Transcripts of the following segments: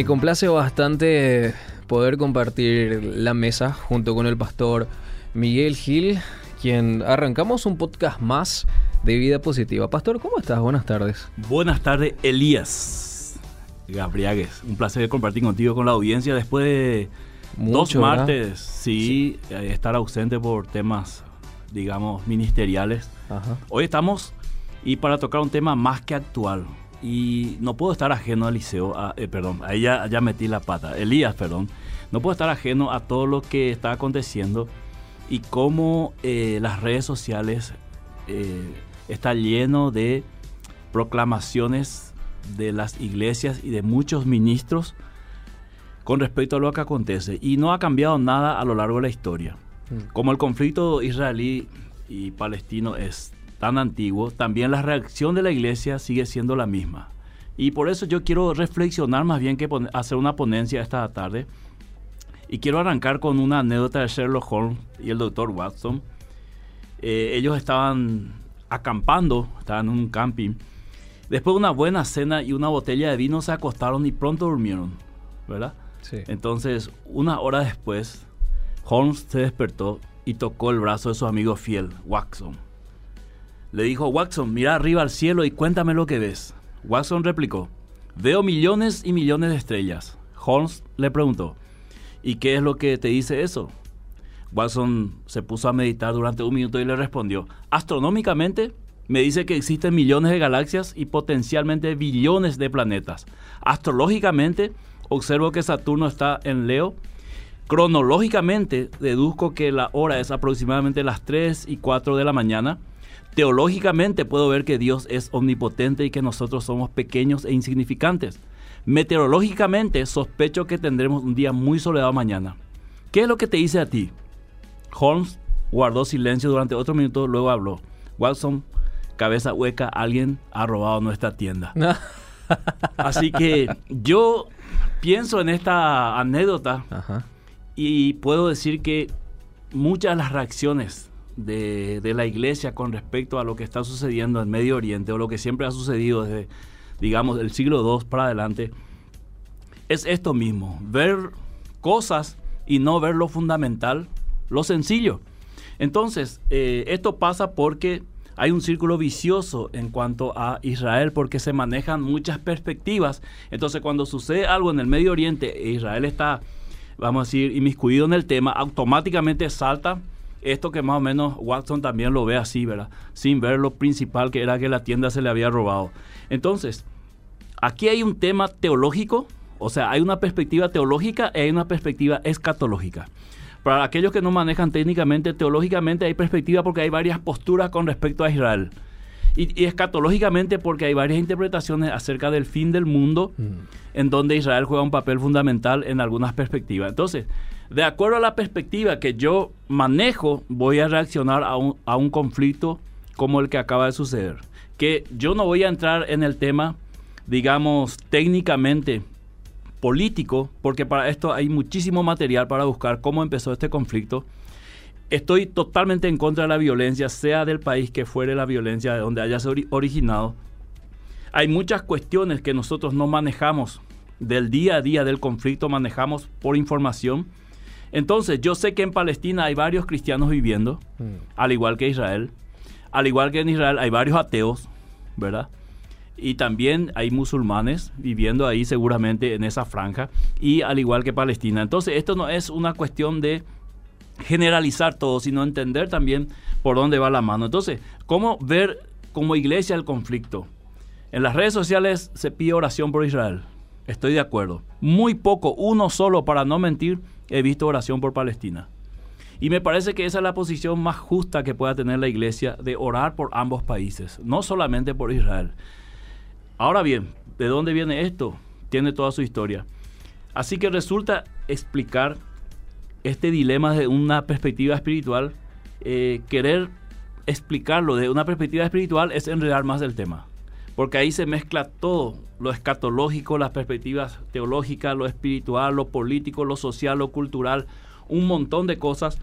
Me complace bastante poder compartir la mesa junto con el pastor Miguel Gil, quien arrancamos un podcast más de vida positiva. Pastor, ¿cómo estás? Buenas tardes. Buenas tardes, Elías Gabriagues. Un placer compartir contigo con la audiencia después de dos martes, sí, eh, estar ausente por temas, digamos, ministeriales. Ajá. Hoy estamos y para tocar un tema más que actual. Y no puedo estar ajeno a Eliseo, a- eh, perdón, ahí ya, ya metí la pata, Elías, perdón. No puedo estar ajeno a todo lo que está aconteciendo y cómo eh, las redes sociales eh, está lleno de proclamaciones de las iglesias y de muchos ministros con respecto a lo que acontece. Y no ha cambiado nada a lo largo de la historia. Como el conflicto israelí y palestino es tan antiguo, también la reacción de la iglesia sigue siendo la misma. Y por eso yo quiero reflexionar más bien que hacer una ponencia esta tarde. Y quiero arrancar con una anécdota de Sherlock Holmes y el doctor Watson. Eh, ellos estaban acampando, estaban en un camping. Después de una buena cena y una botella de vino se acostaron y pronto durmieron, ¿verdad? Sí. Entonces, una hora después, Holmes se despertó y tocó el brazo de su amigo fiel, Watson. Le dijo, Watson, mira arriba al cielo y cuéntame lo que ves. Watson replicó, veo millones y millones de estrellas. Holmes le preguntó, ¿y qué es lo que te dice eso? Watson se puso a meditar durante un minuto y le respondió, astronómicamente me dice que existen millones de galaxias y potencialmente billones de planetas. Astrológicamente observo que Saturno está en Leo. Cronológicamente deduzco que la hora es aproximadamente las 3 y 4 de la mañana. Teológicamente puedo ver que Dios es omnipotente y que nosotros somos pequeños e insignificantes. Meteorológicamente sospecho que tendremos un día muy soleado mañana. ¿Qué es lo que te dice a ti? Holmes guardó silencio durante otro minuto, luego habló. Watson, cabeza hueca, alguien ha robado nuestra tienda. Así que yo pienso en esta anécdota Ajá. y puedo decir que muchas de las reacciones de, la iglesia con respecto a lo que está sucediendo en Medio Oriente o lo que siempre ha sucedido desde, digamos, el siglo II para adelante, es esto mismo, ver cosas y no ver lo fundamental, lo sencillo. Entonces, eh, esto pasa porque hay un círculo vicioso en cuanto a Israel, porque se manejan muchas perspectivas. Entonces, cuando sucede algo en el Medio Oriente e Israel está, vamos a decir, inmiscuido en el tema, automáticamente salta esto que más o menos Watson también lo ve así, ¿verdad? Sin ver lo principal que era que la tienda se le había robado. Entonces, aquí hay un tema teológico, o sea, hay una perspectiva teológica y hay una perspectiva escatológica. Para aquellos que no manejan técnicamente, teológicamente hay perspectiva porque hay varias posturas con respecto a Israel. Y, y escatológicamente porque hay varias interpretaciones acerca del fin del mundo en donde Israel juega un papel fundamental en algunas perspectivas. Entonces, de acuerdo a la perspectiva que yo manejo, voy a reaccionar a un, a un conflicto como el que acaba de suceder. Que yo no voy a entrar en el tema, digamos, técnicamente político, porque para esto hay muchísimo material para buscar cómo empezó este conflicto. Estoy totalmente en contra de la violencia, sea del país que fuere la violencia, de donde haya ori- originado. Hay muchas cuestiones que nosotros no manejamos del día a día del conflicto, manejamos por información. Entonces, yo sé que en Palestina hay varios cristianos viviendo, al igual que Israel. Al igual que en Israel hay varios ateos, ¿verdad? Y también hay musulmanes viviendo ahí seguramente en esa franja, y al igual que Palestina. Entonces, esto no es una cuestión de generalizar todo, sino entender también por dónde va la mano. Entonces, ¿cómo ver como iglesia el conflicto? En las redes sociales se pide oración por Israel. Estoy de acuerdo. Muy poco, uno solo, para no mentir, he visto oración por Palestina. Y me parece que esa es la posición más justa que pueda tener la iglesia de orar por ambos países, no solamente por Israel. Ahora bien, ¿de dónde viene esto? Tiene toda su historia. Así que resulta explicar este dilema desde una perspectiva espiritual, eh, querer explicarlo de una perspectiva espiritual es enredar más el tema. Porque ahí se mezcla todo, lo escatológico, las perspectivas teológicas, lo espiritual, lo político, lo social, lo cultural, un montón de cosas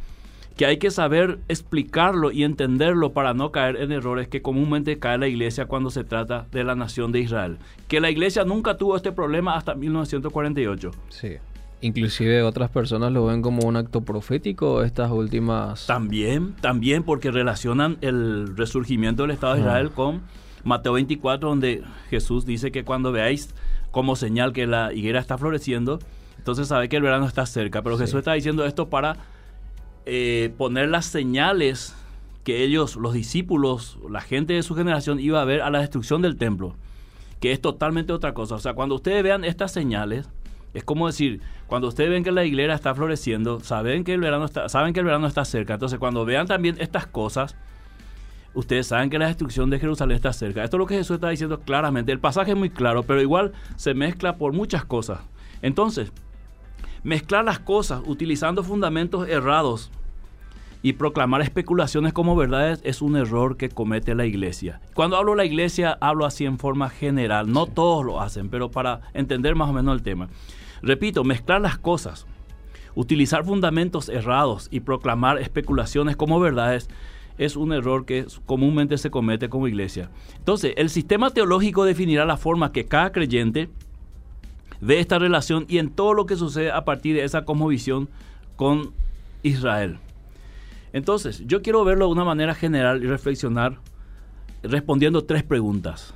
que hay que saber explicarlo y entenderlo para no caer en errores que comúnmente cae la iglesia cuando se trata de la nación de Israel. Que la iglesia nunca tuvo este problema hasta 1948. Sí. Inclusive otras personas lo ven como un acto profético estas últimas... También, también porque relacionan el resurgimiento del Estado de Israel con Mateo 24, donde Jesús dice que cuando veáis como señal que la higuera está floreciendo, entonces sabe que el verano está cerca. Pero Sí. Jesús está diciendo esto para eh, poner las señales que ellos, los discípulos, la gente de su generación, iba a ver a la destrucción del templo, que es totalmente otra cosa. O sea, cuando ustedes vean estas señales, es como decir, cuando ustedes ven que la higuera está floreciendo, saben que el verano está, saben que el verano está cerca. Entonces, cuando vean también estas cosas, ustedes saben que la destrucción de Jerusalén está cerca. Esto es lo que Jesús está diciendo claramente. El pasaje es muy claro, pero igual se mezcla por muchas cosas. Entonces, mezclar las cosas utilizando fundamentos errados y proclamar especulaciones como verdades es un error que comete la iglesia. Cuando hablo de la iglesia, hablo así en forma general. No todos lo hacen, pero para entender más o menos el tema. Repito, mezclar las cosas, utilizar fundamentos errados y proclamar especulaciones como verdades es un error que comúnmente se comete como iglesia. Entonces, el sistema teológico definirá la forma que cada creyente ve esta relación y en todo lo que sucede a partir de esa cosmovisión con Israel. Entonces, yo quiero verlo de una manera general y reflexionar respondiendo tres preguntas.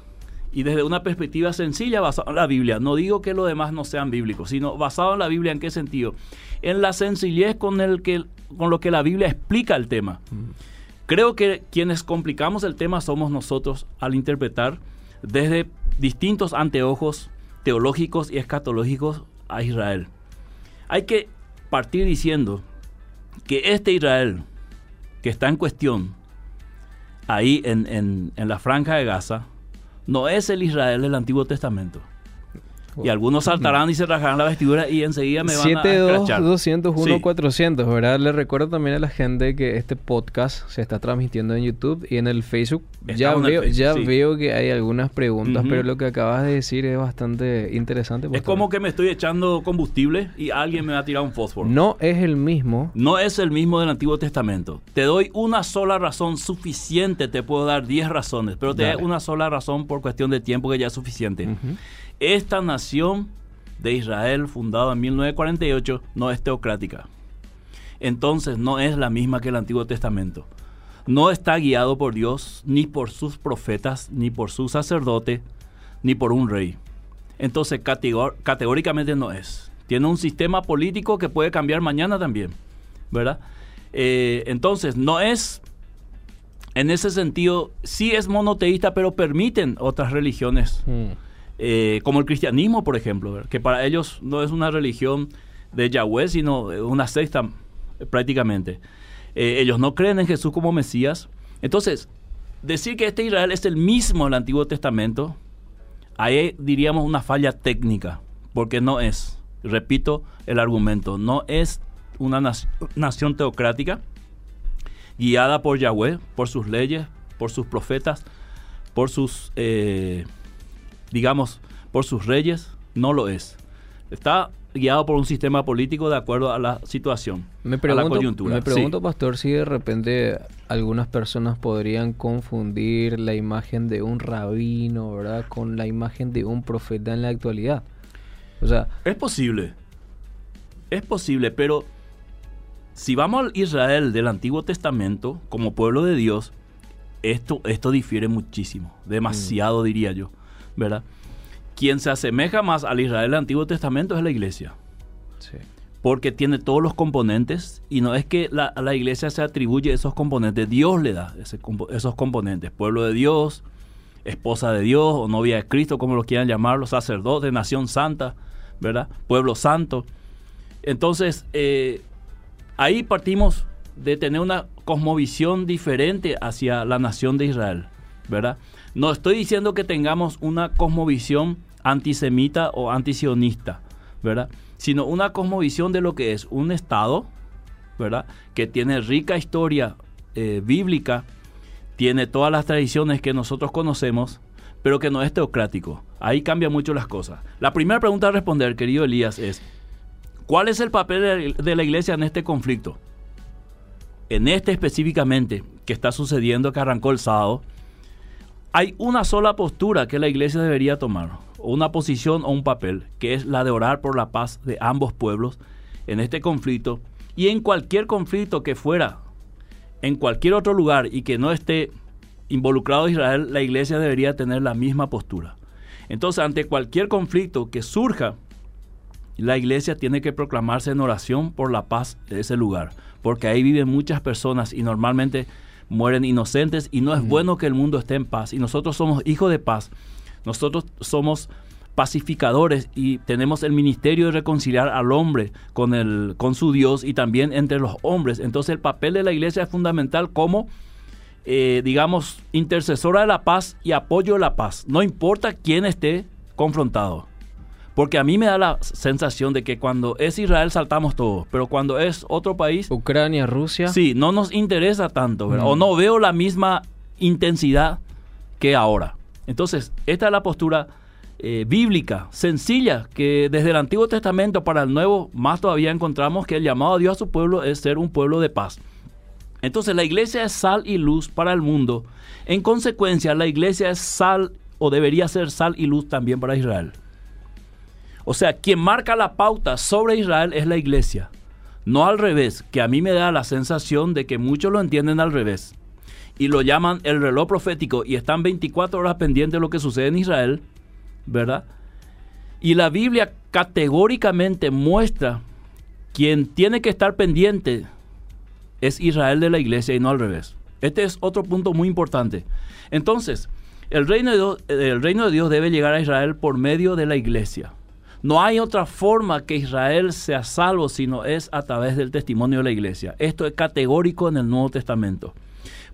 Y desde una perspectiva sencilla basada en la Biblia. No digo que los demás no sean bíblicos, sino basado en la Biblia en qué sentido. En la sencillez con, el que, con lo que la Biblia explica el tema. Creo que quienes complicamos el tema somos nosotros al interpretar desde distintos anteojos teológicos y escatológicos a Israel. Hay que partir diciendo que este Israel que está en cuestión ahí en, en- en la franja de Gaza no es el Israel del Antiguo Testamento. Y algunos saltarán y se rajarán la vestidura y enseguida me van a 72 escrachar. 201 Sí. 400, ¿verdad? Le recuerdo también a la gente que este podcast se está transmitiendo en YouTube y en el Facebook. Ya, veo, Facebook, ya sí. veo que hay algunas preguntas, pero lo que acabas de decir es bastante interesante. Es como que me estoy echando combustible y alguien me va a tirar un fósforo. No es el mismo. No es el mismo del Antiguo Testamento. Te doy una sola razón suficiente, te puedo dar 10 razones, pero te doy una sola razón por cuestión de tiempo que ya es suficiente. Ujú. Esta nación de Israel, fundada en 1948, no es teocrática. Entonces no es la misma que el Antiguo Testamento. No está guiado por Dios, ni por sus profetas, ni por su sacerdote, ni por un rey. Entonces categóricamente no es. Tiene un sistema político que puede cambiar mañana también, ¿verdad? Eh, entonces no es, en ese sentido, sí es monoteísta, pero permiten otras religiones Mm. Eh, como el cristianismo, por ejemplo, que para ellos no es una religión de Yahweh, sino una secta eh, prácticamente. Eh, ellos no creen en Jesús como Mesías. Entonces, decir que este Israel es el mismo del Antiguo Testamento, ahí diríamos una falla técnica, porque no es, repito el argumento, no es una nac- nación teocrática guiada por Yahweh, por sus leyes, por sus profetas, por sus... digamos, por sus reyes, no lo es. Está guiado por un sistema político de acuerdo a la situación, Me a la pregunto, coyuntura. me Sí. pregunto pastor, si de repente algunas personas podrían confundir la imagen de un rabino, ¿verdad? Con la imagen de un profeta en la actualidad. O sea, Es posible. Es posible, pero si vamos al Israel del Antiguo Testamento como pueblo de Dios, esto, esto difiere muchísimo, demasiado diría yo, ¿verdad? Quien se asemeja más al Israel del Antiguo Testamento es la iglesia, sí. porque tiene todos los componentes y no es que la, a la iglesia se atribuye esos componentes, Dios le da ese esos componentes, pueblo de Dios, esposa de Dios o novia de Cristo, como lo quieran llamarlo, sacerdote, nación santa, ¿verdad? Pueblo santo. Entonces, eh, ahí partimos de tener una cosmovisión diferente hacia la nación de Israel, ¿verdad? No estoy diciendo que tengamos una cosmovisión antisemita o antisionista, ¿verdad? Sino una cosmovisión de lo que es un Estado, ¿verdad? Que tiene rica historia eh, bíblica, tiene todas las tradiciones que nosotros conocemos, pero que no es teocrático. Ahí cambian mucho las cosas. La primera pregunta a responder, querido Elías, es, ¿cuál es el papel de- la iglesia en este conflicto? En este específicamente, que está sucediendo, que arrancó el sábado, hay una sola postura que la iglesia debería tomar, o una posición o un papel, que es la de orar por la paz de ambos pueblos en este conflicto y en cualquier conflicto que fuera en cualquier otro lugar y que no esté involucrado Israel, la iglesia debería tener la misma postura. Entonces, ante cualquier conflicto que surja, la iglesia tiene que proclamarse en oración por la paz de ese lugar, porque ahí viven muchas personas y normalmente mueren inocentes y no es bueno que el mundo esté en paz. Y nosotros somos hijos de paz, nosotros somos pacificadores y tenemos el ministerio de reconciliar al hombre con, el, con su Dios y también entre los hombres. Entonces el papel de la iglesia es fundamental como, eh, digamos, intercesora de la paz y apoyo de la paz. No importa quién esté confrontado. Porque a mí me da la sensación de que cuando es Israel saltamos todos, pero cuando es otro país, Ucrania, Rusia. sí, no nos interesa tanto, ¿verdad? Mm. O no veo la misma intensidad que ahora. Entonces, esta es la postura eh, bíblica, sencilla, que desde el Antiguo Testamento para el Nuevo más todavía encontramos que el llamado a Dios a su pueblo es ser un pueblo de paz. Entonces, la iglesia es sal y luz para el mundo. En consecuencia, la iglesia es sal o debería ser sal y luz también para Israel. O sea, quien marca la pauta sobre Israel es la iglesia. No al revés, que a mí me da la sensación de que muchos lo entienden al revés. Y lo llaman el reloj profético y están 24 horas pendientes de lo que sucede en Israel, ¿verdad? Y la Biblia categóricamente muestra quien tiene que estar pendiente es Israel de la iglesia y no al revés. Este es otro punto muy importante. Entonces, el reino el reino de Dios debe llegar a Israel por medio de la iglesia. No hay otra forma que Israel sea salvo sino es a través del testimonio de la iglesia. Esto es categórico en el Nuevo Testamento.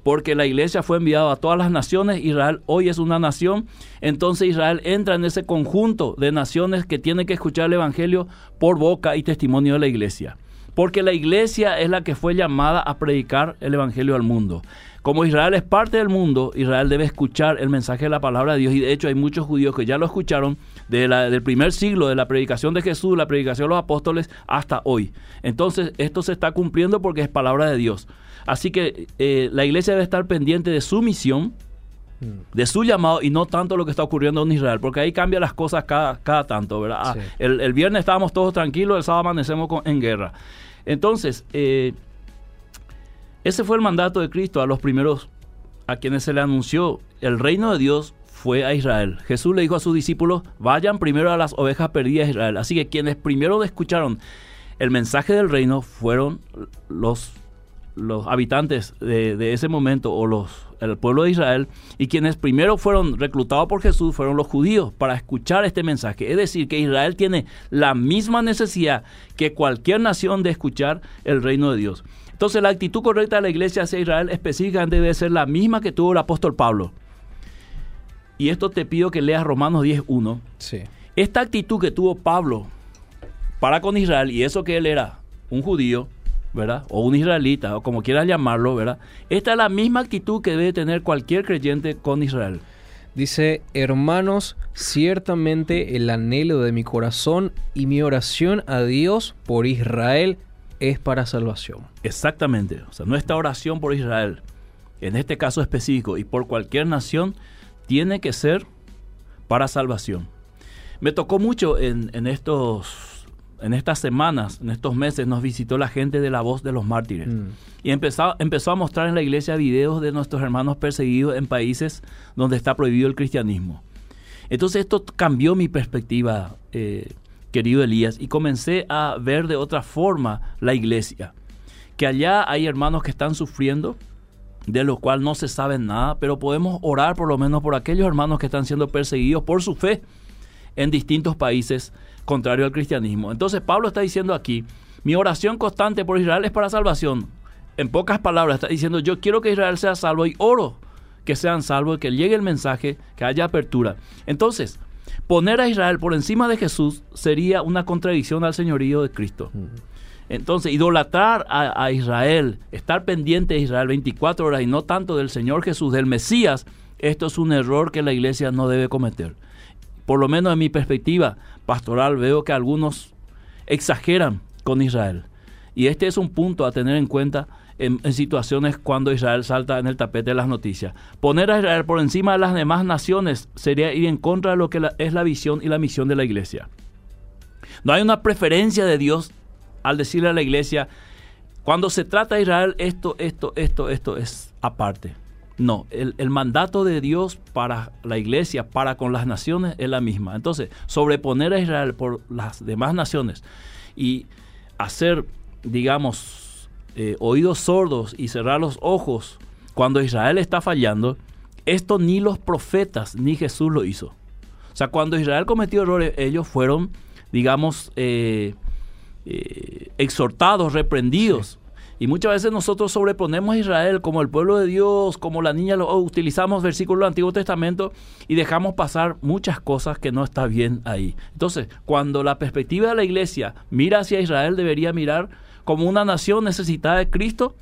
Porque la iglesia fue enviada a todas las naciones, Israel hoy es una nación, entonces Israel entra en ese conjunto de naciones que tienen que escuchar el Evangelio por boca y testimonio de la iglesia. Porque la iglesia es la que fue llamada a predicar el Evangelio al mundo. Como Israel es parte del mundo, Israel debe escuchar el mensaje de la palabra de Dios. Y de hecho hay muchos judíos que ya lo escucharon de la- del primer siglo, de la predicación de Jesús, la predicación de los apóstoles, hasta hoy. Entonces esto se está cumpliendo porque es palabra de Dios. Así que eh, la iglesia debe estar pendiente de su misión, de su llamado y no tanto lo que está ocurriendo en Israel, porque ahí cambian las cosas cada, cada tanto, ¿verdad? Ah, el, el viernes estábamos todos tranquilos, el sábado amanecemos con- en guerra. Entonces, eh, ese fue el mandato de Cristo a los primeros a quienes se le anunció el reino de Dios fue a Israel. Jesús le dijo a sus discípulos, vayan primero a las ovejas perdidas de Israel. Así que quienes primero escucharon el mensaje del reino fueron los, los habitantes de, de ese momento o los, el pueblo de Israel y quienes primero fueron reclutados por Jesús fueron los judíos para escuchar este mensaje. Es decir, que Israel tiene la misma necesidad que cualquier nación de escuchar el reino de Dios. Entonces la actitud correcta de la iglesia hacia Israel específicamente debe ser la misma que tuvo el apóstol Pablo. Y esto te pido que leas Romanos 10.1. Sí. Esta actitud que tuvo Pablo para con Israel, y eso que él era un judío, ¿verdad? O un israelita, o como quieras llamarlo, ¿verdad? Esta es la misma actitud que debe tener cualquier creyente con Israel. Dice, hermanos, ciertamente el anhelo de mi corazón y mi oración a Dios por Israel es para salvación. Exactamente. O sea, nuestra oración por Israel, en este caso específico, y por cualquier nación, tiene que ser para salvación. Me tocó mucho en, en estos en estas semanas, en estos meses, nos visitó la gente de la voz de los mártires. Mm. Y empezó, empezó a mostrar en la iglesia videos de nuestros hermanos perseguidos en países donde está prohibido el cristianismo. Entonces esto cambió mi perspectiva, eh, querido Elías, y comencé a ver de otra forma la iglesia. Que allá hay hermanos que están sufriendo, de lo cual no se sabe nada, pero podemos orar por lo menos por aquellos hermanos que están siendo perseguidos por su fe en distintos países contrario al cristianismo. Entonces Pablo está diciendo aquí, mi oración constante por Israel es para salvación. En pocas palabras está diciendo, yo quiero que Israel sea salvo y oro que sean salvos, que llegue el mensaje, que haya apertura. Entonces, poner a Israel por encima de Jesús sería una contradicción al señorío de Cristo. Entonces, idolatrar a, a, Israel, estar pendiente de Israel 24 horas y no tanto del Señor Jesús, del Mesías, esto es un error que la iglesia no debe cometer. Por lo menos en mi perspectiva pastoral veo que algunos exageran con Israel. Y este es un punto a tener en cuenta en, situaciones cuando Israel salta en el tapete de las noticias. Poner a Israel por encima de las demás naciones sería ir en contra de lo que es la visión y la misión de la iglesia. No hay una preferencia de Dios al decirle a la iglesia, cuando se trata de Israel, esto, esto, esto, esto es aparte. No, el, mandato de Dios para la iglesia, para con las naciones, es la misma. Entonces, sobreponer a Israel por las demás naciones y hacer, digamos, eh, oídos sordos y cerrar los ojos cuando Israel está fallando, esto ni los profetas ni Jesús lo hizo. O sea, cuando Israel cometió errores, ellos fueron, digamos, eh, eh, exhortados, reprendidos. Y muchas veces nosotros sobreponemos a Israel como el pueblo de Dios, como la niña, lo, utilizamos versículos del Antiguo Testamento y dejamos pasar muchas cosas que no está bien ahí. Entonces, cuando la perspectiva de la iglesia mira hacia Israel, debería mirar como una nación necesitada de Cristo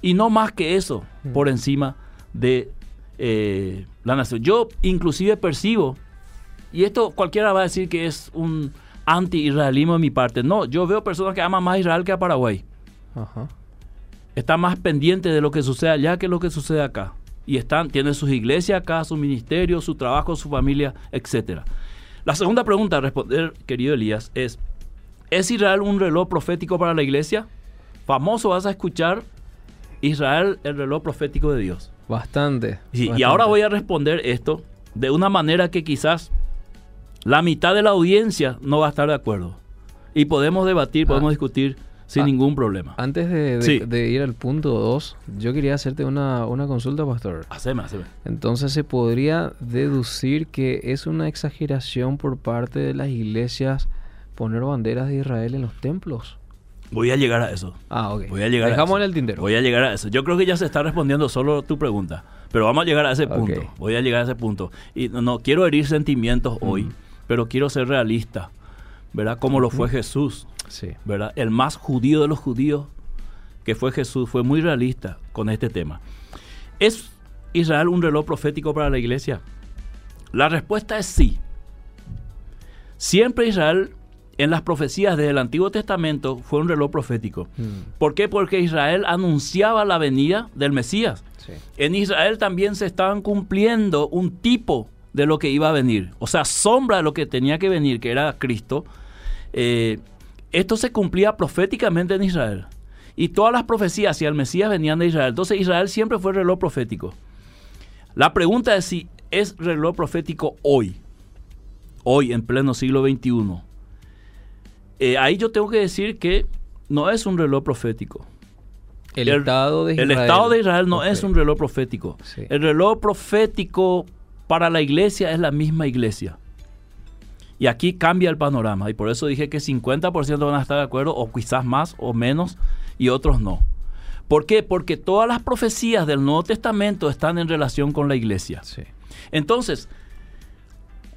y no más que eso por encima de eh, la nación. Yo inclusive percibo, y esto cualquiera va a decir que es un anti-israelismo de mi parte, no, yo veo personas que aman más a Israel que a Paraguay. Ajá está más pendiente de lo que sucede allá que lo que sucede acá. Y están, tiene sus iglesias acá, su ministerio, su trabajo, su familia, etc. La segunda pregunta a responder, querido Elías, es, ¿es Israel un reloj profético para la iglesia? Famoso vas a escuchar Israel, el reloj profético de Dios. Bastante. Y, bastante. y ahora voy a responder esto de una manera que quizás la mitad de la audiencia no va a estar de acuerdo. Y podemos debatir, podemos Ah. discutir sin Ah, ningún problema. Antes de, de- Sí. de ir al punto 2, yo quería hacerte una, una consulta, pastor. Haceme, haceme. Entonces se podría deducir que es una exageración por parte de las iglesias poner banderas de Israel en los templos. Voy a llegar a eso. Ah, ok. Voy a llegar Dejamos a en eso. el tintero. Voy a llegar a eso. Yo creo que ya se está respondiendo solo tu pregunta. Pero vamos a llegar a ese punto. Voy a llegar a ese punto. Y no, no quiero herir sentimientos hoy, pero quiero ser realista. ¿Verdad? Como lo fue Jesús. Sí. ¿Verdad? El más judío de los judíos, que fue Jesús, fue muy realista con este tema. ¿Es Israel un reloj profético para la iglesia? La respuesta es sí. Siempre Israel, en las profecías desde el Antiguo Testamento, fue un reloj profético. Mm, ¿Por qué? Porque Israel anunciaba la venida del Mesías. sí. En Israel también se estaban cumpliendo un tipo de lo que iba a venir, o sea, sombra de lo que tenía que venir, que era Cristo. Eh, esto se cumplía proféticamente en Israel. Y todas las profecías hacia el Mesías venían de Israel. Entonces Israel siempre fue reloj profético. La pregunta es si es reloj profético hoy, hoy en pleno siglo XXI. Eh, ahí yo tengo que decir que no es un reloj profético. El, El- Estado de El Israel. Estado de Israel no es un reloj profético. Sí. El reloj profético para la iglesia es la misma iglesia. Y aquí cambia el panorama. Y por eso dije que 50% van a estar de acuerdo, o quizás más o menos, y otros no. ¿Por qué? Porque todas las profecías del Nuevo Testamento están en relación con la iglesia. Sí. Entonces,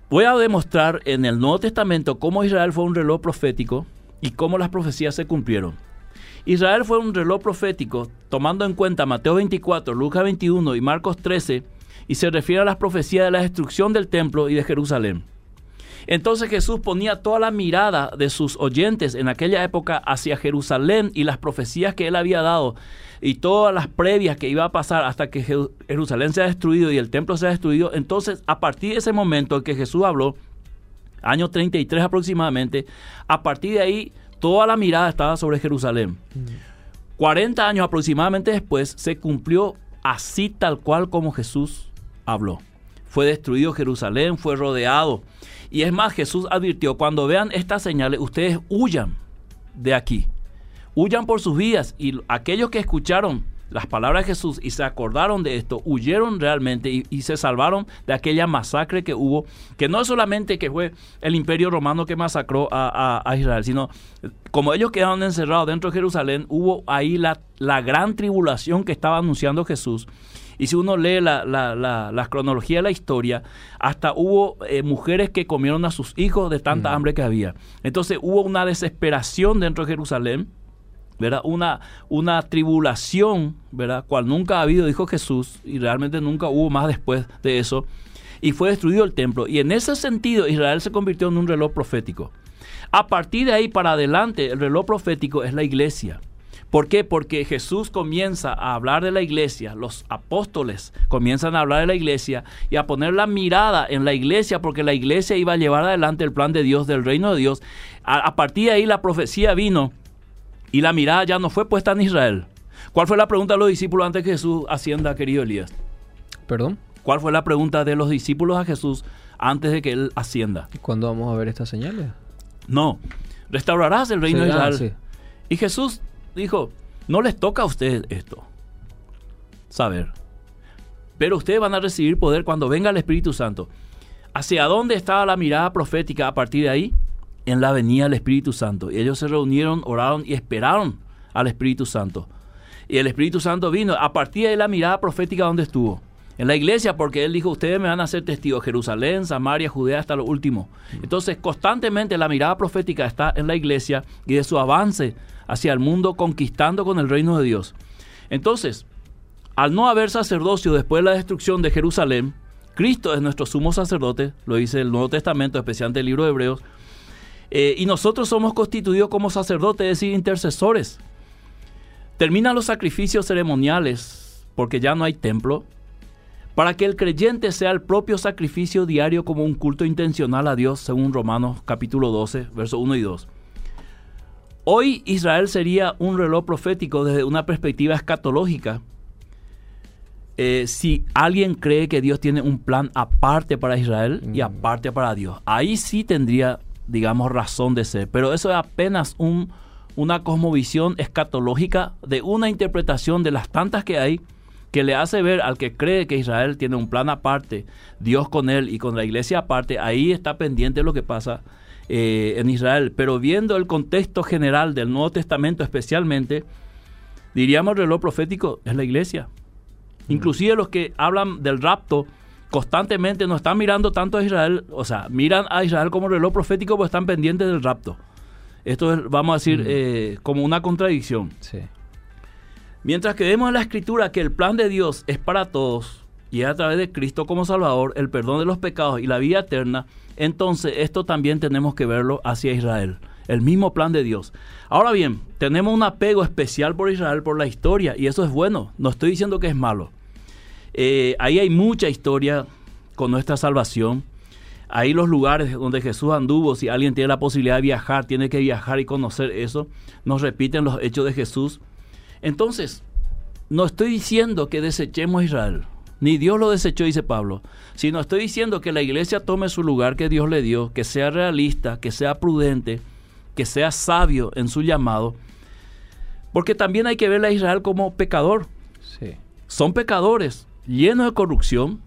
voy a demostrar en el Nuevo Testamento cómo Israel fue un reloj profético y cómo las profecías se cumplieron. Israel fue un reloj profético tomando en cuenta Mateo 24, Lucas 21 y Marcos 13 y se refiere a las profecías de la destrucción del templo y de Jerusalén. Entonces Jesús ponía toda la mirada de sus oyentes en aquella época hacia Jerusalén y las profecías que él había dado y todas las previas que iba a pasar hasta que Jerusalén sea destruido y el templo sea destruido. Entonces, a partir de ese momento en que Jesús habló, año 33 aproximadamente, a partir de ahí toda la mirada estaba sobre Jerusalén. 40 años aproximadamente después se cumplió así tal cual como Jesús habló. Fue destruido Jerusalén, fue rodeado. Y es más, Jesús advirtió, cuando vean estas señales, ustedes huyan de aquí. Huyan por sus vidas. Y aquellos que escucharon las palabras de Jesús y se acordaron de esto, huyeron realmente y, se salvaron de aquella masacre que hubo, que no solamente que fue el imperio romano que masacró a, Israel, sino como ellos quedaron encerrados dentro de Jerusalén, hubo ahí la, la gran tribulación que estaba anunciando Jesús. Y si uno lee la, la, cronología de la historia, hasta hubo eh, mujeres que comieron a sus hijos de tanta mm. hambre que había. Entonces hubo una desesperación dentro de Jerusalén ¿verdad? Una, una tribulación, ¿verdad? Cual nunca ha habido, dijo Jesús, y realmente nunca hubo más después de eso, y fue destruido el templo. Y en ese sentido, Israel se convirtió en un reloj profético. A partir de ahí para adelante, el reloj profético es la iglesia. ¿Por qué? Porque Jesús comienza a hablar de la iglesia, los apóstoles comienzan a hablar de la iglesia y a poner la mirada en la iglesia, porque la iglesia iba a llevar adelante el plan de Dios, del reino de Dios. A, a partir de ahí la profecía vino y la mirada ya no fue puesta en Israel. ¿Cuál fue la pregunta de los discípulos antes que Jesús ascienda, querido Elías? ¿Perdón? ¿Cuál fue la pregunta de los discípulos a Jesús antes de que él ascienda? ¿Cuándo vamos a ver estas señales? No, restaurarás el reino de Israel. Y Jesús dijo, no les toca a ustedes esto, saber. Pero ustedes van a recibir poder cuando venga el Espíritu Santo. ¿Hacia dónde estaba la mirada profética a partir de ahí? en la venida del Espíritu Santo. Y ellos se reunieron, oraron y esperaron al Espíritu Santo. Y el Espíritu Santo vino a partir de la mirada profética donde estuvo. En la iglesia, porque él dijo, ustedes me van a ser testigos, Jerusalén, Samaria, Judea, hasta lo último. Entonces, constantemente la mirada profética está en la iglesia y de su avance hacia el mundo conquistando con el reino de Dios. Entonces, al no haber sacerdocio después de la destrucción de Jerusalén, Cristo es nuestro sumo sacerdote, lo dice el Nuevo Testamento, especialmente el libro de Hebreos, eh, y nosotros somos constituidos como sacerdotes, es decir, intercesores. Terminan los sacrificios ceremoniales porque ya no hay templo, para que el creyente sea el propio sacrificio diario como un culto intencional a Dios, según Romanos capítulo 12, versos 1 y 2. Hoy Israel sería un reloj profético desde una perspectiva escatológica. Eh, si alguien cree que Dios tiene un plan aparte para Israel y mm. aparte para Dios, ahí sí tendría digamos, razón de ser. Pero eso es apenas un, una cosmovisión escatológica de una interpretación de las tantas que hay que le hace ver al que cree que Israel tiene un plan aparte, Dios con él y con la iglesia aparte, ahí está pendiente lo que pasa eh, en Israel. Pero viendo el contexto general del Nuevo Testamento especialmente, diríamos el reloj profético es la iglesia. Mm. Inclusive los que hablan del rapto, constantemente no están mirando tanto a Israel, o sea, miran a Israel como reloj profético porque están pendientes del rapto. Esto es, vamos a decir, mm. eh, como una contradicción. Mientras que vemos en la escritura que el plan de Dios es para todos y es a través de Cristo como Salvador, el perdón de los pecados y la vida eterna, entonces esto también tenemos que verlo hacia Israel. El mismo plan de Dios. Ahora bien, tenemos un apego especial por Israel, por la historia, y eso es bueno. No estoy diciendo que es malo. Eh, ahí hay mucha historia con nuestra salvación. Ahí los lugares donde Jesús anduvo, si alguien tiene la posibilidad de viajar, tiene que viajar y conocer eso. Nos repiten los hechos de Jesús. Entonces, no estoy diciendo que desechemos Israel, ni Dios lo desechó, dice Pablo, sino estoy diciendo que la iglesia tome su lugar que Dios le dio, que sea realista, que sea prudente, que sea sabio en su llamado, porque también hay que ver a Israel como pecador. Sí. Son pecadores, lleno de corrupción,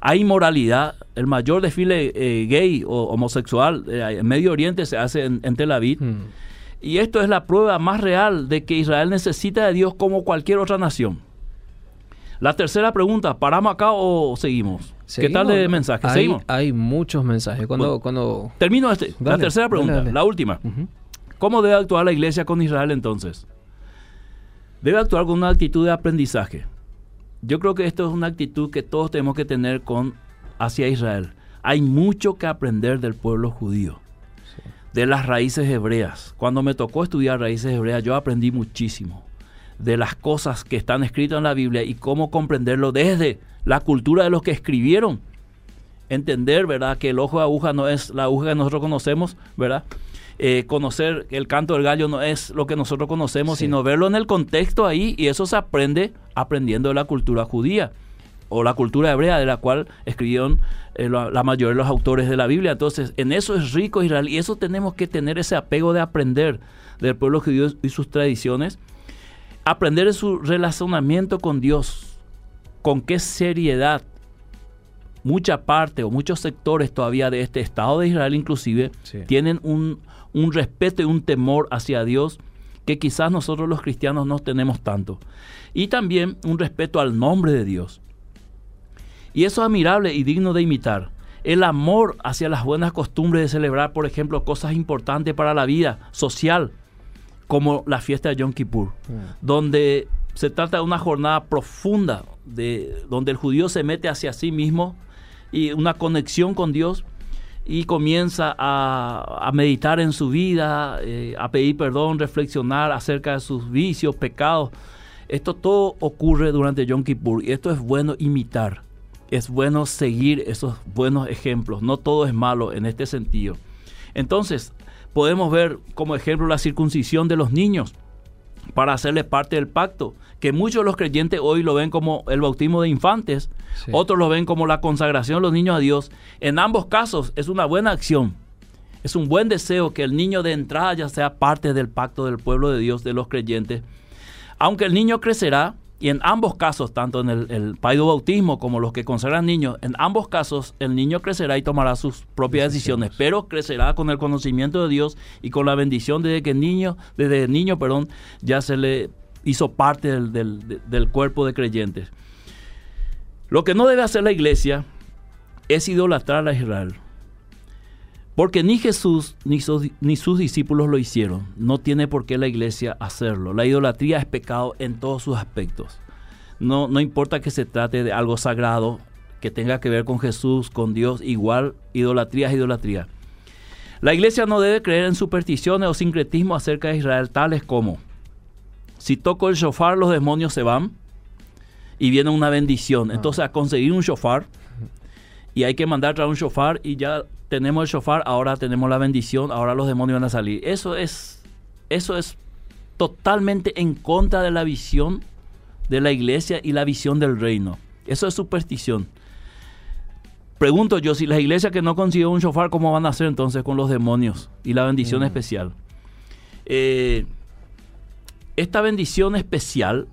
hay inmoralidad. El mayor desfile eh, gay o homosexual eh, en Medio Oriente se hace en, Tel Aviv. Hmm. Y esto es la prueba más real de que Israel necesita de Dios como cualquier otra nación. La tercera pregunta, ¿paramos acá o seguimos? ¿Qué tal de mensaje? Hay, ¿Seguimos? Hay muchos mensajes. Cuando, cuando... Termino este. la tercera pregunta, la última. ¿Cómo debe actuar la iglesia con Israel entonces? Debe actuar con una actitud de aprendizaje yo creo que esto es una actitud que todos tenemos que tener con hacia Israel. Hay mucho que aprender del pueblo judío, de las raíces hebreas. Cuando me tocó estudiar raíces hebreas, yo aprendí muchísimo de las cosas que están escritas en la Biblia y cómo comprenderlo desde la cultura de los que escribieron. Entender, ¿verdad? Que el ojo de aguja no es la aguja que nosotros conocemos, ¿verdad? Eh, conocer el canto del gallo no es lo que nosotros conocemos, sino verlo en el contexto ahí y eso se aprende aprendiendo de la cultura judía o la cultura hebrea de la cual escribieron eh, la, la, mayoría de los autores de la Biblia. Entonces, en eso es rico Israel y eso tenemos que tener ese apego de aprender del pueblo judío y sus tradiciones, aprender de su relacionamiento con Dios, con qué seriedad mucha parte o muchos sectores todavía de este Estado de Israel inclusive sí. tienen un, un respeto y un temor hacia Dios que quizás nosotros los cristianos no tenemos tanto. Y también un respeto al nombre de Dios. Y eso es admirable y digno de imitar. El amor hacia las buenas costumbres de celebrar, por ejemplo, cosas importantes para la vida social, como la fiesta de Yom Kippur, mm. donde se trata de una jornada profunda, de, donde el judío se mete hacia sí mismo y una conexión con Dios y comienza a, a meditar en su vida, eh, a pedir perdón, reflexionar acerca de sus vicios, pecados. Esto todo ocurre durante Yom Kippur y esto es bueno imitar. Es bueno seguir esos buenos ejemplos. No todo es malo en este sentido. Entonces, podemos ver como ejemplo la circuncisión de los niños para hacerles parte del pacto, que muchos de los creyentes hoy lo ven como el bautismo de infantes, sí. otros lo ven como la consagración de los niños a Dios. En ambos casos es una buena acción, es un buen deseo que el niño de entrada ya sea parte del pacto del pueblo de Dios, de los creyentes. Aunque el niño crecerá, y en ambos casos, tanto en el, el paido bautismo como los que consagran niños, en ambos casos el niño crecerá y tomará sus propias decisiones, pero crecerá con el conocimiento de Dios y con la bendición desde que el niño, desde niño, perdón, ya se le hizo parte del, del, del cuerpo de creyentes. Lo que no debe hacer la iglesia es idolatrar a Israel. Porque ni Jesús ni, su, ni, sus discípulos lo hicieron. No tiene por qué la iglesia hacerlo. La idolatría es pecado en todos sus aspectos. No, no importa que se trate de algo sagrado, que tenga que ver con Jesús, con Dios, igual idolatría es idolatría. La iglesia no debe creer en supersticiones o sincretismo acerca de Israel, tales como, si toco el shofar, los demonios se van y viene una bendición. Entonces, a conseguir un shofar, y hay que mandar traer un shofar y ya tenemos el shofar, ahora tenemos la bendición, ahora los demonios van a salir. Eso es, eso es totalmente en contra de la visión de la iglesia y la visión del reino. Eso es superstición. Pregunto yo, si las iglesias que no consiguen un shofar, ¿cómo van a hacer entonces con los demonios y la bendición mm. especial? Eh, esta bendición especial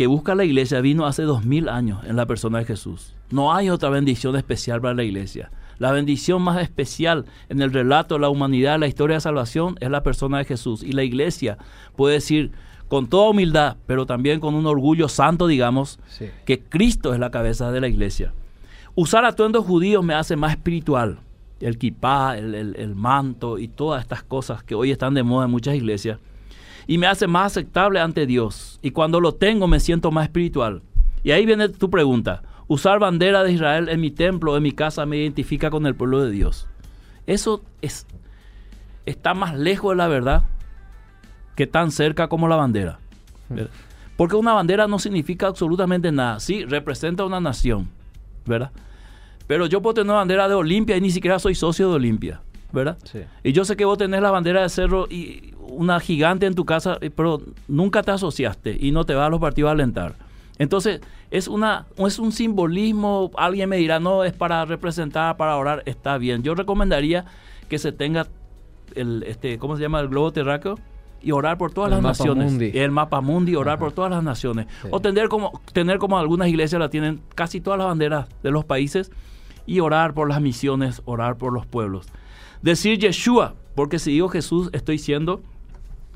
que busca la iglesia vino hace dos mil años en la persona de Jesús. No hay otra bendición especial para la iglesia. La bendición más especial en el relato de la humanidad, la historia de salvación, es la persona de Jesús. Y la iglesia puede decir con toda humildad, pero también con un orgullo santo, digamos, sí. que Cristo es la cabeza de la iglesia. Usar atuendos judíos me hace más espiritual. El kipá, el, el, el manto y todas estas cosas que hoy están de moda en muchas iglesias y me hace más aceptable ante Dios. Y cuando lo tengo me siento más espiritual. Y ahí viene tu pregunta. Usar bandera de Israel en mi templo, en mi casa, me identifica con el pueblo de Dios. Eso es, está más lejos de la verdad que tan cerca como la bandera. ¿verdad? Porque una bandera no significa absolutamente nada. Sí, representa una nación, ¿verdad? Pero yo puedo tener una bandera de Olimpia y ni siquiera soy socio de Olimpia, ¿verdad? Sí. Y yo sé que vos tenés la bandera de Cerro y una gigante en tu casa, eh, pero nunca te asociaste y no te vas a los partidos a alentar. Entonces, es, una, es un simbolismo, alguien me dirá, no, es para representar, para orar, está bien. Yo recomendaría que se tenga el, este, ¿cómo se llama? El globo terráqueo y orar por todas el las naciones. Mundi. El mapa mundi, orar Ajá. por todas las naciones. Sí. O tener como, tener como algunas iglesias la tienen casi todas las banderas de los países y orar por las misiones, orar por los pueblos. Decir Yeshua, porque si digo Jesús, estoy siendo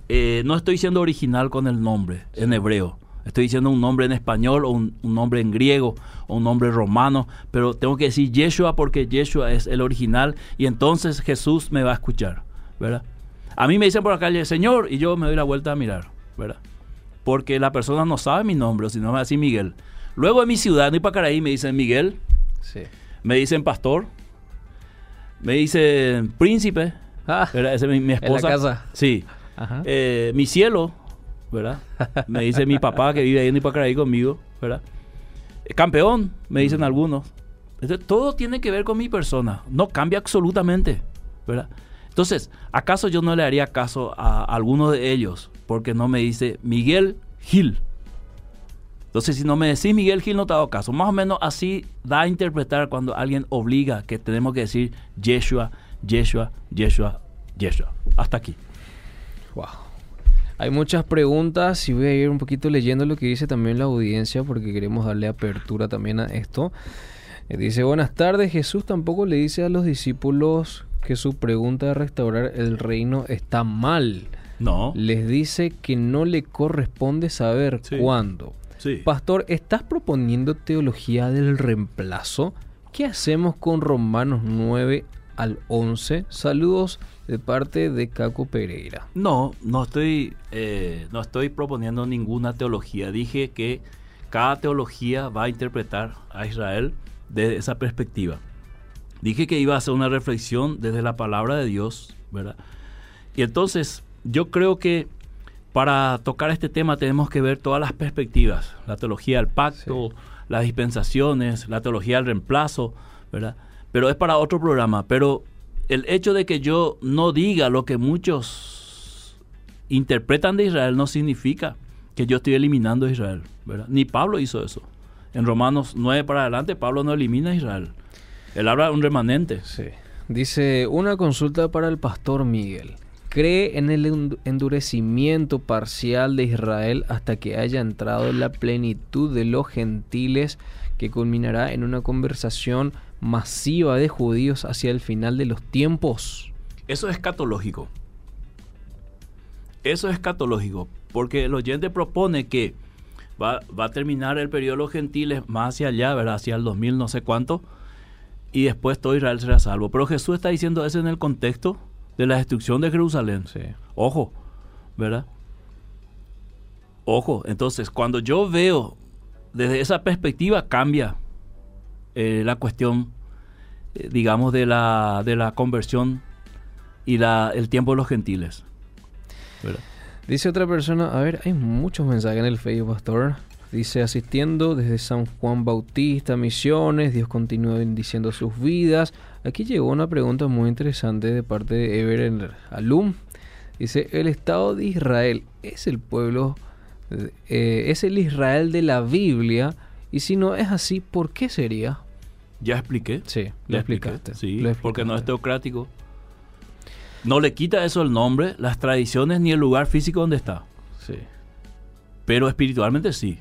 eh, no estoy siendo original con el nombre en hebreo. Estoy diciendo un nombre en español o un, un, nombre en griego o un nombre romano, pero tengo que decir Yeshua porque Yeshua es el original y entonces Jesús me va a escuchar, ¿verdad? A mí me dicen por la calle, Señor, y yo me doy la vuelta a mirar, ¿verdad? Porque la persona no sabe mi nombre, sino me va a decir Miguel. Luego en mi ciudad, en Ipacaraí, me dicen Miguel, Sí. me dicen pastor, me dicen príncipe, Ah, ¿verdad? Esa es mi, mi en la esposa. casa. Sí. Eh, mi cielo, ¿verdad? Me dice mi papá que vive ahí en Ipacaraí conmigo, ¿verdad? Eh, Campeón, me dicen algunos. Entonces, todo tiene que ver con mi persona. No cambia absolutamente, ¿verdad? Entonces, ¿acaso yo no le haría caso a alguno de ellos porque no me dice Miguel Gil? Entonces, si no me decís Miguel Gil, no te hago caso. Más o menos así da a interpretar cuando alguien obliga que tenemos que decir Yeshua, Yeshua, Yeshua, Yeshua. Hasta aquí. Wow. Hay muchas preguntas y voy a ir un poquito leyendo lo que dice también la audiencia porque queremos darle apertura también a esto. Eh, Dice, buenas tardes, Jesús tampoco le dice a los discípulos que su pregunta de restaurar el reino está mal. No. Les dice que no le corresponde saber Sí. cuándo. Sí. Pastor, ¿estás proponiendo teología del reemplazo? ¿Qué hacemos con Romanos 9 al 11? Saludos de parte de Caco Pereira. No, no estoy, eh, no estoy proponiendo ninguna teología. Dije que cada teología va a interpretar a Israel desde esa perspectiva. Dije que iba a hacer una reflexión desde la palabra de Dios, ¿verdad? Y entonces, yo creo que para tocar este tema tenemos que ver todas las perspectivas. La teología del pacto, las dispensaciones, la teología del reemplazo, ¿verdad? Pero es para otro programa. Pero el hecho de que yo no diga lo que muchos interpretan de Israel no significa que yo estoy eliminando a Israel, ¿verdad? Ni Pablo hizo eso. En Romanos 9 para adelante, Pablo no elimina a Israel. Él habla de un remanente. Sí. Dice, una consulta para el pastor Miguel. ¿Cree en el endu- endurecimiento parcial de Israel hasta que haya entrado en la plenitud de los gentiles que culminará en una conversación masiva de judíos hacia el final de los tiempos? Eso es escatológico. Eso es escatológico, porque el oyente propone que va, va a terminar el periodo de los gentiles más hacia allá, ¿verdad? Hacia el 2000 no sé cuánto, y después todo Israel será salvo. Pero Jesús está diciendo eso en el contexto de la destrucción de Jerusalén. Sí. Ojo, ¿verdad? Ojo, entonces cuando yo veo desde esa perspectiva cambia eh, la cuestión, digamos, de la, de la conversión y la, el tiempo de los gentiles. Dice otra persona, a ver, hay muchos mensajes en el Facebook, pastor. Dice, asistiendo desde San Juan Bautista, Misiones, Dios continúa bendiciendo sus vidas. Aquí llegó una pregunta muy interesante de parte de Ever Alum. Dice, el Estado de Israel es el pueblo, eh, es el Israel de la Biblia. Y si no es así, ¿por qué sería? Ya expliqué. Sí, lo expliqué, explicaste. Sí, lo porque no es teocrático. No le quita eso el nombre, las tradiciones ni el lugar físico donde está. Sí. Pero espiritualmente sí.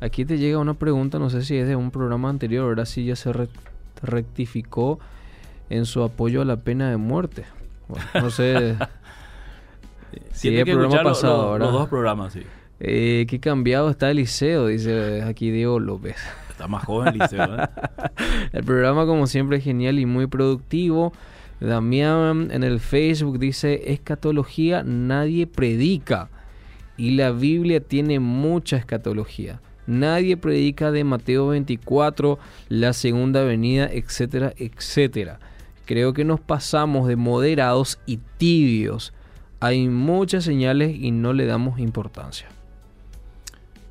Aquí te llega una pregunta, no sé si es de un programa anterior, ahora sí ya se re- rectificó en su apoyo a la pena de muerte. Bueno, no sé Sí, Tiene el programa lo- pasado, lo- los dos programas, sí. eh, qué cambiado está Eliseo, dice aquí Diego López. Está más joven, Liceo, ¿eh? El programa como siempre es genial y muy productivo. Damián en el Facebook dice, escatología nadie predica. Y la Biblia tiene mucha escatología. Nadie predica de Mateo 24, la segunda venida, etcétera, etcétera. Creo que nos pasamos de moderados y tibios. Hay muchas señales y no le damos importancia.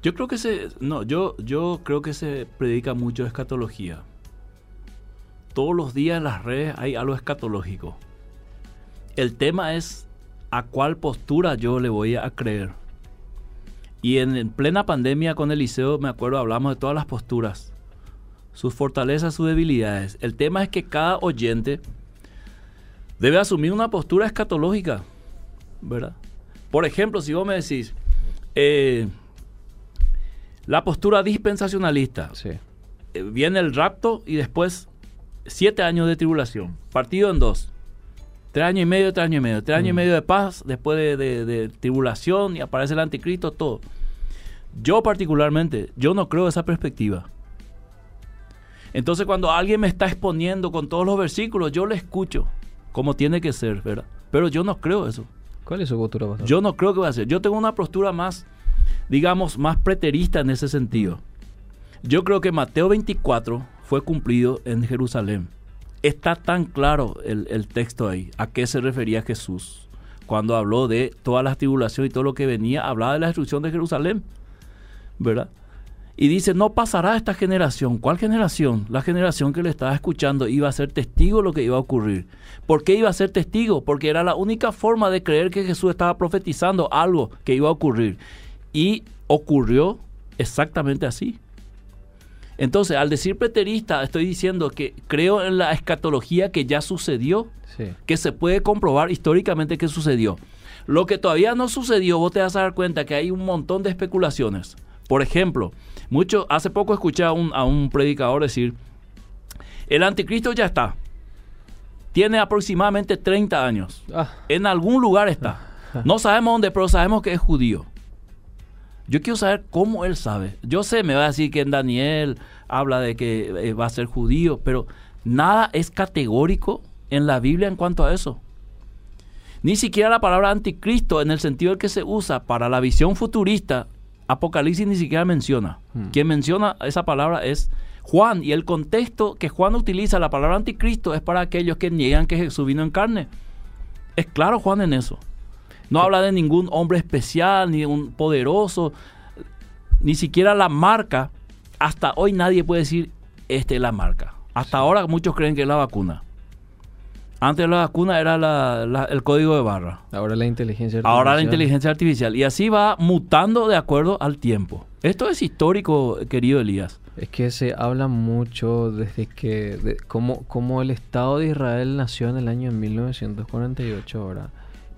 Yo creo que se. No, yo, yo creo que se predica mucho escatología. Todos los días en las redes hay algo escatológico. El tema es a cuál postura yo le voy a creer. Y en, en plena pandemia con Eliseo, me acuerdo, hablamos de todas las posturas. Sus fortalezas, sus debilidades. El tema es que cada oyente debe asumir una postura escatológica. ¿Verdad? Por ejemplo, si vos me decís, eh, la postura dispensacionalista. Sí. Eh, Viene el rapto y después siete años de tribulación. Partido en dos. Tres años y medio, tres años y medio. Tres años y Mm. medio de paz, después de, de- de tribulación y aparece el anticristo, todo. Yo particularmente, yo no creo esa perspectiva. Entonces cuando alguien me está exponiendo con todos los versículos, yo le escucho como tiene que ser, ¿verdad? Pero yo no creo eso. ¿Cuál es su postura, pastor? Yo no creo que va a ser. Yo tengo una postura más, digamos, más preterista en ese sentido. Yo creo que Mateo 24 fue cumplido en Jerusalén. Está tan claro el, el texto ahí, a qué se refería Jesús. Cuando habló de todas las tribulaciones y todo lo que venía, hablaba de la destrucción de Jerusalén. ¿Verdad? Y dice, no pasará esta generación. ¿Cuál generación? La generación que le estaba escuchando iba a ser testigo de lo que iba a ocurrir. ¿Por qué iba a ser testigo? Porque era la única forma de creer que Jesús estaba profetizando algo que iba a ocurrir. Y ocurrió exactamente así. Entonces, al decir preterista, estoy diciendo que creo en la escatología que ya sucedió, Sí. que se puede comprobar históricamente que sucedió. Lo que todavía no sucedió, vos te vas a dar cuenta que hay un montón de especulaciones. Por ejemplo, mucho, hace poco escuché a un, a un predicador decir, el anticristo ya está. Tiene aproximadamente 30 años. Ah, En algún lugar está. No sabemos dónde, pero sabemos que es judío. Yo quiero saber cómo él sabe. Yo sé, me va a decir que en Daniel habla de que eh, va a ser judío, pero nada es categórico en la Biblia en cuanto a eso. Ni siquiera la palabra anticristo, en el sentido en que se usa para la visión futurista, Apocalipsis ni siquiera menciona. Hmm. Quien menciona esa palabra es Juan, y el contexto que Juan utiliza la palabra anticristo es para aquellos que niegan que Jesús vino en carne. Es claro Juan en eso. No habla de ningún hombre especial, ni de un poderoso, ni siquiera la marca. Hasta hoy nadie puede decir, esta es la marca. Hasta ahora muchos creen que es la vacuna. Antes la vacuna era la- la- el código de barra. ahora la inteligencia Ahora la artificial. inteligencia artificial. Y así va mutando de acuerdo al tiempo. Esto es histórico, querido Elías. Es que se habla mucho desde que, de cómo, cómo el Estado de Israel nació en el año 1948 ahora.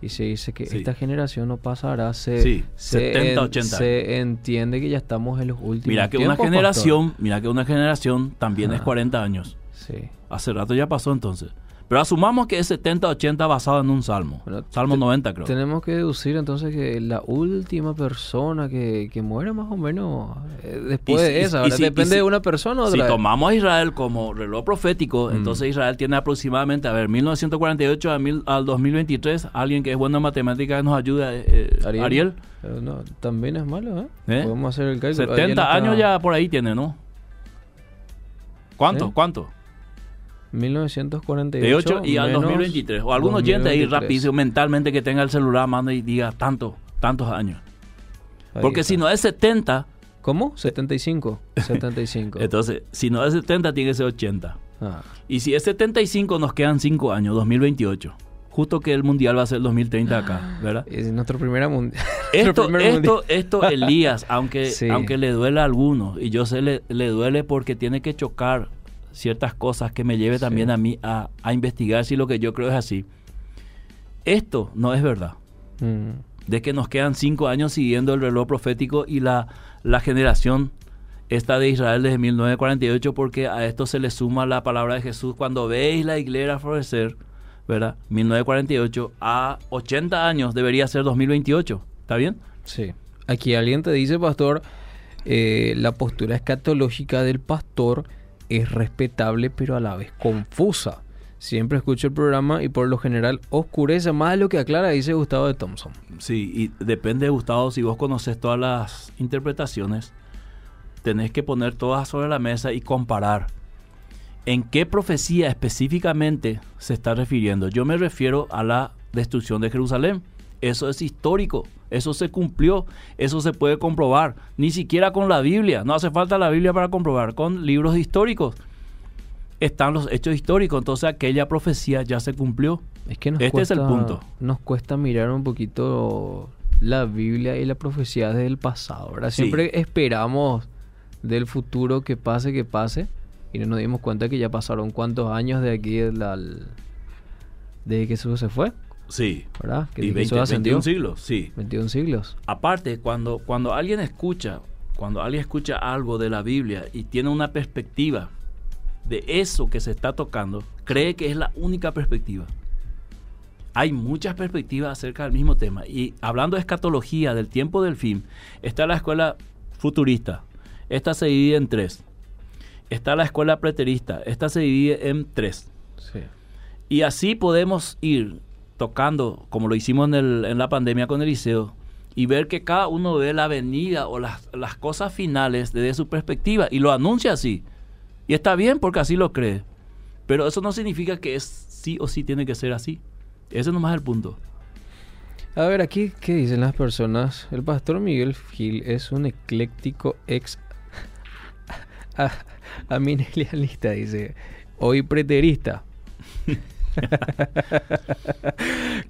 Y se dice que Sí. esta generación no pasará. Se, Sí, se 70, 80 Se entiende que ya estamos en los últimos Mira que una tiempos, generación, mira que una generación también es Ah. 40 años. pastor. Sí. Hace rato ya pasó entonces. Pero asumamos que es 70, 80 basado en un salmo. Bueno, salmo te- 90 creo. Tenemos que deducir entonces que la última persona que, que muere más o menos eh, después si- de esa, depende si- de una persona o Si otra. tomamos a Israel como reloj profético, Mm. entonces Israel tiene aproximadamente, a ver, 1948 a mil- al 2023, alguien que es bueno en matemáticas nos ayuda, eh, eh, Ariel. Ariel. Eh, no, también es malo, ¿eh? ¿Eh? Podemos hacer el cálculo. 70 Ariel está- años ya por ahí tiene, ¿no? ¿Cuánto? ¿Cuánto? 1948 De 8 y al menos 2023. O algún oyente ahí 2023. rapidísimo mentalmente que tenga el celular a mano y diga tanto, tantos años. Ahí Porque está. si no es 70, ¿Cómo? 75. 75. entonces, si no es 70, tiene que ser 80. Ah, Y si es 75, nos quedan 5 años, 2028. Justo que el mundial va a ser el 2030 acá, ¿verdad? es nuestro primera mundial. Esto, esto, esto, Elías, aunque, Sí. aunque le duele a algunos, y yo sé le, le duele porque tiene que chocar ciertas cosas que me lleve Sí. también a mí a, a investigar si lo que yo creo es así. Esto no es verdad. Mm, De que nos quedan cinco años siguiendo el reloj profético y la, la generación esta de Israel desde 1948, porque a esto se le suma la palabra de Jesús. Cuando veis la iglesia florecer, ¿verdad? 1948 a 80 años debería ser 2028. ¿Está bien? sí. Aquí alguien te dice, pastor, eh, la postura escatológica del pastor es respetable, pero a la vez confusa. Siempre escucho el programa y por lo general oscurece más de lo que aclara, dice Gustavo de Thompson. Sí, y depende, Gustavo, si vos conoces todas las interpretaciones, tenés que poner todas sobre la mesa y comparar. ¿En qué profecía específicamente se está refiriendo? Yo me refiero a la destrucción de Jerusalén. Eso es histórico, eso se cumplió, eso se puede comprobar. Ni siquiera con la Biblia, no hace falta la Biblia para comprobar, con libros históricos. Están los hechos históricos, entonces aquella profecía ya se cumplió. Es que nos Este es cuesta, el punto. Nos cuesta mirar un poquito la Biblia y la profecía del pasado, ¿verdad? Sí. Siempre esperamos del futuro que pase, que pase, y no nos dimos cuenta que ya pasaron cuántos años de aquí de, la, de que Jesús se fue, Sí. ¿verdad? Que Y Jesús 20, ascendió. 21 siglos, sí. 21 siglos. Aparte, cuando, cuando alguien escucha, cuando alguien escucha algo de la Biblia y tiene una perspectiva de eso que se está tocando, cree que es la única perspectiva. Hay muchas perspectivas acerca del mismo tema. Y hablando de escatología, del tiempo del fin, está la escuela futurista. Esta se divide en tres. Está la escuela preterista. Esta se divide en tres. Sí. Y así podemos ir tocando, como lo hicimos en, el- en la pandemia con Eliseo, y ver que cada uno ve la venida o las, las cosas finales desde su perspectiva y lo anuncia así. Y está bien porque así lo cree. Pero eso no significa que es sí o sí tiene que ser así. Ese nomás es el punto. A ver, aquí, ¿qué dicen las personas? El pastor Miguel Gil es un ecléctico ex a, aminelialista, dice. Hoy preterista.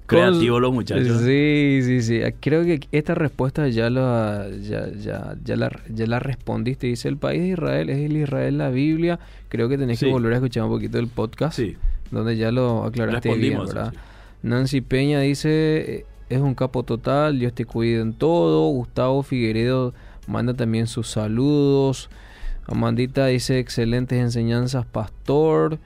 Creativo los muchachos. Sí, sí, sí. Creo que esta respuesta ya la, ya, ya, ya la, ya la respondiste. Dice, el país de Israel es el Israel la Biblia. Creo que tenés Sí. que volver a escuchar un poquito el podcast. Sí. Donde ya lo aclaraste bien, ¿verdad? sí. Nancy Peña dice, eh, es un capo total, Dios te cuide en todo. Gustavo Figueredo manda también sus saludos. Amandita dice, excelentes enseñanzas, pastor.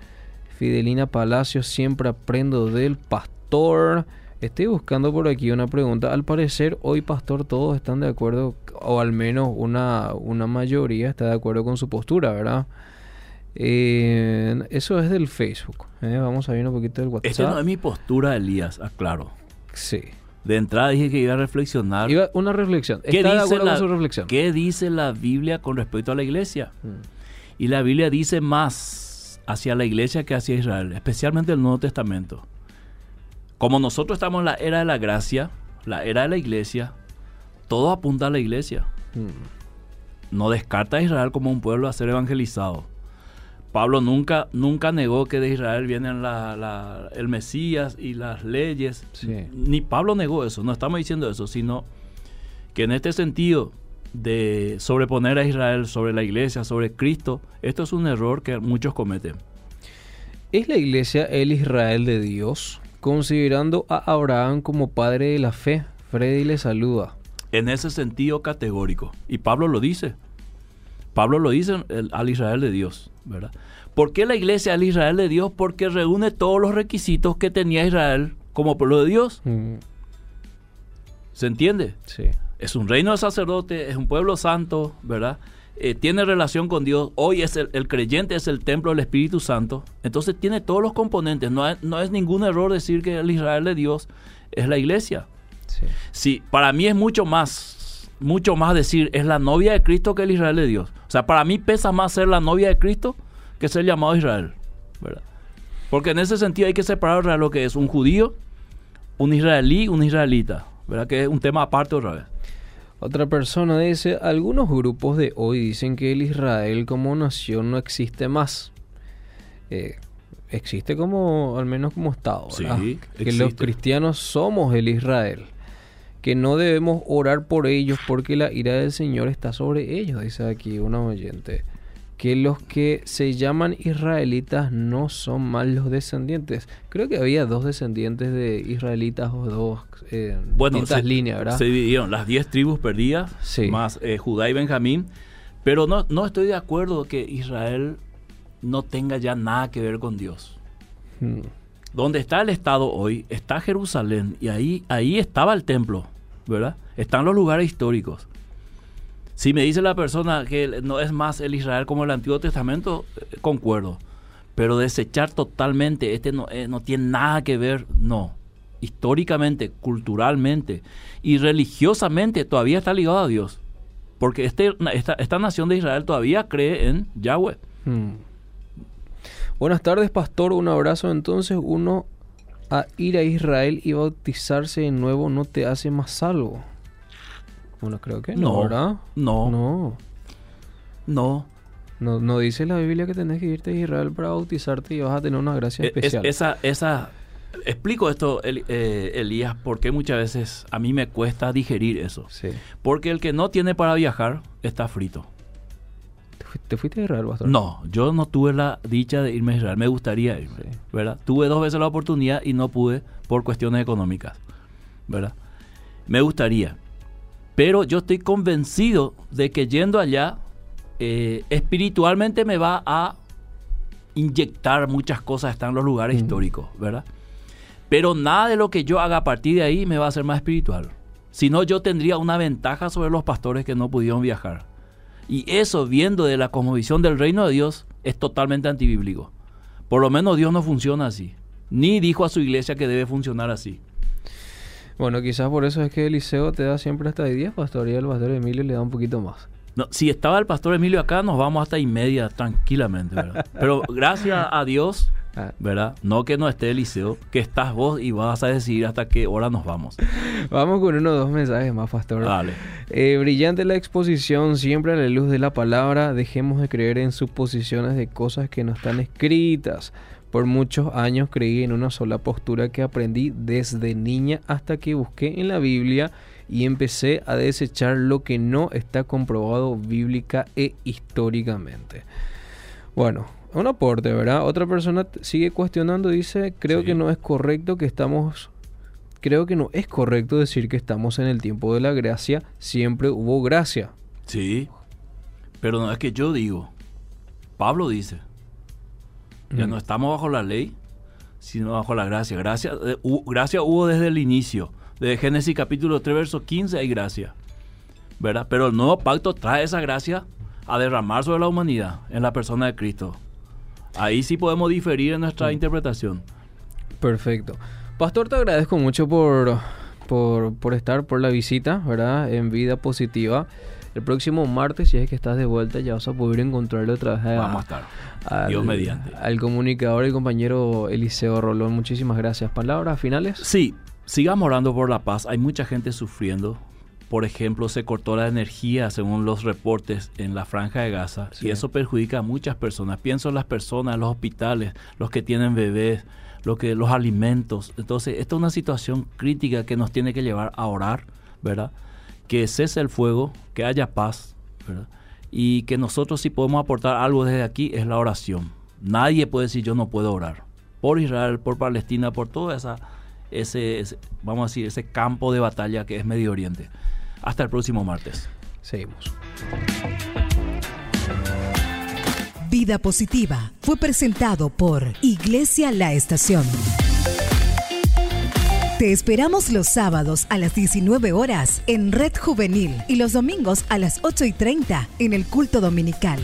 Fidelina Palacio, siempre aprendo del pastor. Estoy buscando por aquí una pregunta. Al parecer, hoy, pastor, todos están de acuerdo, o al menos una, una mayoría está de acuerdo con su postura, ¿verdad? Eh, eso es del Facebook. ¿eh? Vamos a ver un poquito del WhatsApp. Esta no es mi postura, Elías, aclaro. Sí. De entrada dije que iba a reflexionar. Iba- una reflexión. ¿Qué ¿Está de dice, la, con su reflexión? ¿Qué dice la Biblia con respecto a la iglesia? Mm. Y la Biblia dice más hacia la iglesia que hacia Israel, especialmente el Nuevo Testamento. Como nosotros estamos en la era de la gracia, la era de la iglesia, todo apunta a la iglesia. Mm. No descarta a Israel como un pueblo a ser evangelizado. Pablo nunca, nunca negó que de Israel vienen la- la- el Mesías y las leyes. Sí. Ni Pablo negó eso, no estamos diciendo eso, sino que en este sentido de sobreponer a Israel sobre la iglesia, sobre Cristo, esto es un error que muchos cometen. ¿Es la iglesia el Israel de Dios? Considerando a Abraham como padre de la fe, Freddy le saluda. En ese sentido categórico. Y Pablo lo dice. Pablo lo dice el- al Israel de Dios, ¿verdad? ¿Por qué la iglesia al Israel de Dios? Porque reúne todos los requisitos que tenía Israel como pueblo de Dios. Mm, ¿Se entiende? Sí. Es un reino de sacerdote, es un pueblo santo, ¿verdad? Eh, tiene relación con Dios. Hoy es el, el creyente es el templo del Espíritu Santo. Entonces tiene todos los componentes. No es, no es ningún error decir que el Israel de Dios es la iglesia. Sí. Sí, para mí es mucho más, mucho más decir es la novia de Cristo que el Israel de Dios. O sea, para mí pesa más ser la novia de Cristo que ser llamado Israel, ¿verdad? Porque en ese sentido hay que separar lo que es un judío, un israelí, un israelita, ¿verdad? Que es un tema aparte otra vez. Otra persona dice, algunos grupos de hoy dicen que el Israel como nación no existe más. Eh, existe como, al menos como Estado. Que los cristianos somos el Israel. Que no debemos orar por ellos porque la ira del Señor está sobre ellos, dice aquí una oyente. Que los que se llaman israelitas no son más los descendientes. Creo que había dos descendientes de israelitas o dos eh, Bueno, distintas se, líneas, ¿verdad? se dividieron las 10 tribus perdidas, Sí. más eh, Judá y Benjamín. Pero no, no estoy de acuerdo que Israel no tenga ya nada que ver con Dios. Mm. Donde está el Estado hoy, está Jerusalén, y ahí, ahí estaba el templo, ¿verdad? Están los lugares históricos. Si me dice la persona que no es más el Israel como el Antiguo Testamento, eh, concuerdo. Pero desechar totalmente, este no, eh, no tiene nada que ver, no. Históricamente, culturalmente y religiosamente todavía está ligado a Dios. Porque este, esta, esta nación de Israel todavía cree en Yahweh. Mm. Buenas tardes, pastor. Un abrazo. Entonces, uno a ir a Israel y bautizarse de nuevo no te hace más salvo. Bueno, creo que no, No, ¿verdad? no. No. No. No, no dice la Biblia que tenés que irte a Israel para bautizarte y vas a tener una gracia Es- especial. esa, esa, explico esto, El- eh, Elías, porque muchas veces a mí me cuesta digerir eso. Sí. Porque el que no tiene para viajar está frito. ¿Te, fui- te fuiste a Israel, pastor? No, yo no tuve la dicha de irme a Israel, me gustaría irme, Sí. ¿verdad? Tuve dos veces la oportunidad y no pude por cuestiones económicas, ¿verdad? Me gustaría. Pero yo estoy convencido de que yendo allá, eh, espiritualmente me va a inyectar muchas cosas, están en los lugares históricos, ¿verdad? Pero nada de lo que yo haga a partir de ahí me va a hacer más espiritual. Si no, yo tendría una ventaja sobre los pastores que no pudieron viajar. Y eso, viendo de la cosmovisión del reino de Dios, es totalmente antibíblico. Por lo menos Dios no funciona así. Ni dijo a su iglesia que debe funcionar así. Bueno, quizás por eso es que Eliseo te da siempre hasta de 10, pastor, y el pastor Emilio le da un poquito más. No, si estaba el pastor Emilio acá, nos vamos hasta y media tranquilamente, ¿verdad? Pero gracias a Dios, Ah. ¿verdad? No que no esté Eliseo, que estás vos y vas a decidir hasta qué hora nos vamos. Vamos con uno o dos mensajes más, pastor. Dale. Eh, brillante la exposición, siempre a la luz de la palabra. Dejemos de creer en suposiciones de cosas que no están escritas. Por muchos años creí en una sola postura que aprendí desde niña hasta que busqué en la Biblia y empecé a desechar lo que no está comprobado bíblica e históricamente. Bueno, un aporte, ¿verdad? Otra persona sigue cuestionando, dice, creo Sí. que no es correcto que estamos Creo que no es correcto decir que estamos en el tiempo de la gracia, siempre hubo gracia. Sí. Pero no es que yo digo. Pablo dice. Ya Mm. no estamos bajo la ley, sino bajo la gracia. Gracia, eh, hu- gracia hubo desde el inicio. Desde Génesis capítulo 3, verso 15 hay gracia. ¿Verdad? Pero el nuevo pacto trae esa gracia a derramar sobre la humanidad en la persona de Cristo. Ahí sí podemos diferir en nuestra Mm. interpretación. Perfecto. Pastor, te agradezco mucho por, por, por estar, por la visita, ¿verdad? En Vida Positiva. El próximo martes, si es que estás de vuelta, ya vas a poder encontrarle otra vez a- Vamos a estar. al, Dios mediante. al comunicador, el compañero Eliseo Rolón. Muchísimas gracias. ¿Palabras finales? Sí, sigamos orando por la paz. Hay mucha gente sufriendo. Por ejemplo, se cortó la energía según los reportes en la franja de Gaza Sí. y eso perjudica a muchas personas. Pienso en las personas, los hospitales, los que tienen bebés, los, que, los alimentos. Entonces, esta es una situación crítica que nos tiene que llevar a orar, ¿verdad? Que cese el fuego, que haya paz, ¿verdad? Y que nosotros si podemos aportar algo desde aquí es la oración. Nadie puede decir yo no puedo orar. Por Israel, por Palestina, por toda esa ese, ese- vamos a decir, ese campo de batalla que es Medio Oriente. Hasta el próximo martes. Seguimos. Vida Positiva fue presentado por Iglesia La Estación. Te esperamos los sábados a las 19 horas en Red Juvenil y los domingos a las 8 y 30 en el culto dominical.